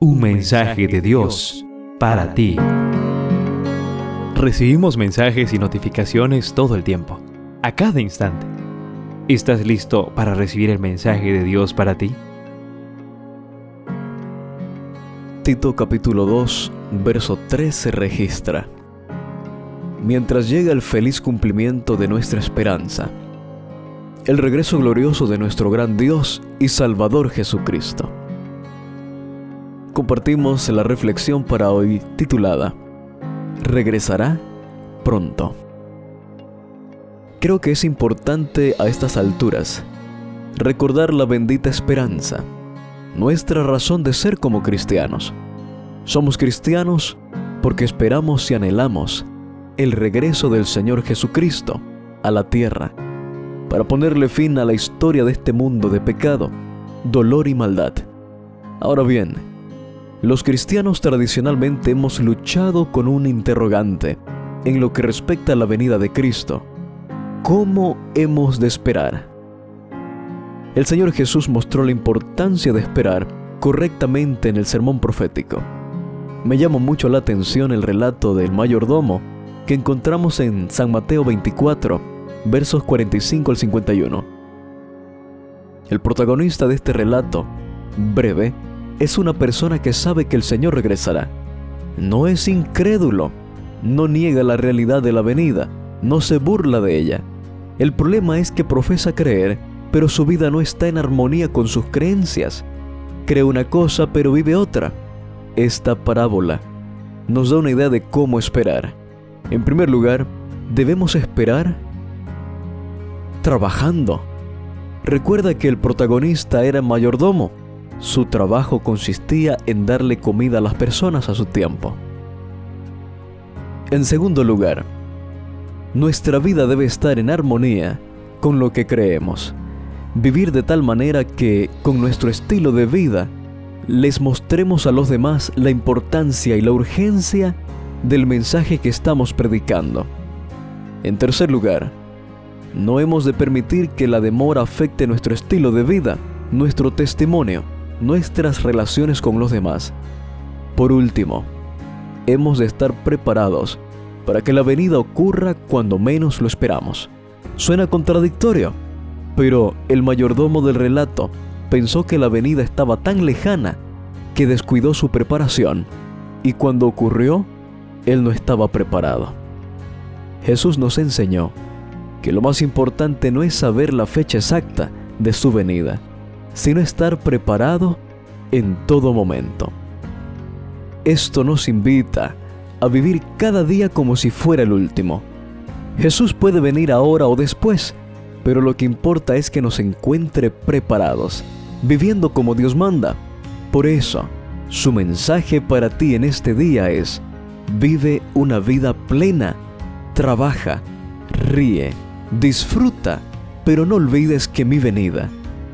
Un mensaje de Dios para ti. Recibimos mensajes y notificaciones todo el tiempo, a cada instante. ¿Estás listo para recibir el mensaje de Dios para ti? Tito capítulo 2, verso 3 se registra. Mientras llega el feliz cumplimiento de nuestra esperanza, el regreso glorioso de nuestro gran Dios y Salvador Jesucristo compartimos la reflexión para hoy titulada Regresará pronto. Creo que es importante a estas alturas recordar la bendita esperanza, nuestra razón de ser como cristianos. Somos cristianos porque esperamos y anhelamos el regreso del Señor Jesucristo a la tierra para ponerle fin a la historia de este mundo de pecado, dolor y maldad. Ahora bien, los cristianos tradicionalmente hemos luchado con un interrogante en lo que respecta a la venida de Cristo. ¿Cómo hemos de esperar? El Señor Jesús mostró la importancia de esperar correctamente en el sermón profético. Me llamó mucho la atención el relato del mayordomo que encontramos en San Mateo 24, versos 45 al 51. El protagonista de este relato, breve, es una persona que sabe que el Señor regresará. No es incrédulo, no niega la realidad de la venida, no se burla de ella. El problema es que profesa creer, pero su vida no está en armonía con sus creencias. Cree una cosa, pero vive otra. Esta parábola nos da una idea de cómo esperar. En primer lugar, debemos esperar trabajando. Recuerda que el protagonista era mayordomo su trabajo consistía en darle comida a las personas a su tiempo. En segundo lugar, nuestra vida debe estar en armonía con lo que creemos. Vivir de tal manera que, con nuestro estilo de vida, les mostremos a los demás la importancia y la urgencia del mensaje que estamos predicando. En tercer lugar, no hemos de permitir que la demora afecte nuestro estilo de vida, nuestro testimonio nuestras relaciones con los demás. Por último, hemos de estar preparados para que la venida ocurra cuando menos lo esperamos. Suena contradictorio, pero el mayordomo del relato pensó que la venida estaba tan lejana que descuidó su preparación y cuando ocurrió, él no estaba preparado. Jesús nos enseñó que lo más importante no es saber la fecha exacta de su venida, sino estar preparado en todo momento. Esto nos invita a vivir cada día como si fuera el último. Jesús puede venir ahora o después, pero lo que importa es que nos encuentre preparados, viviendo como Dios manda. Por eso, su mensaje para ti en este día es, vive una vida plena, trabaja, ríe, disfruta, pero no olvides que mi venida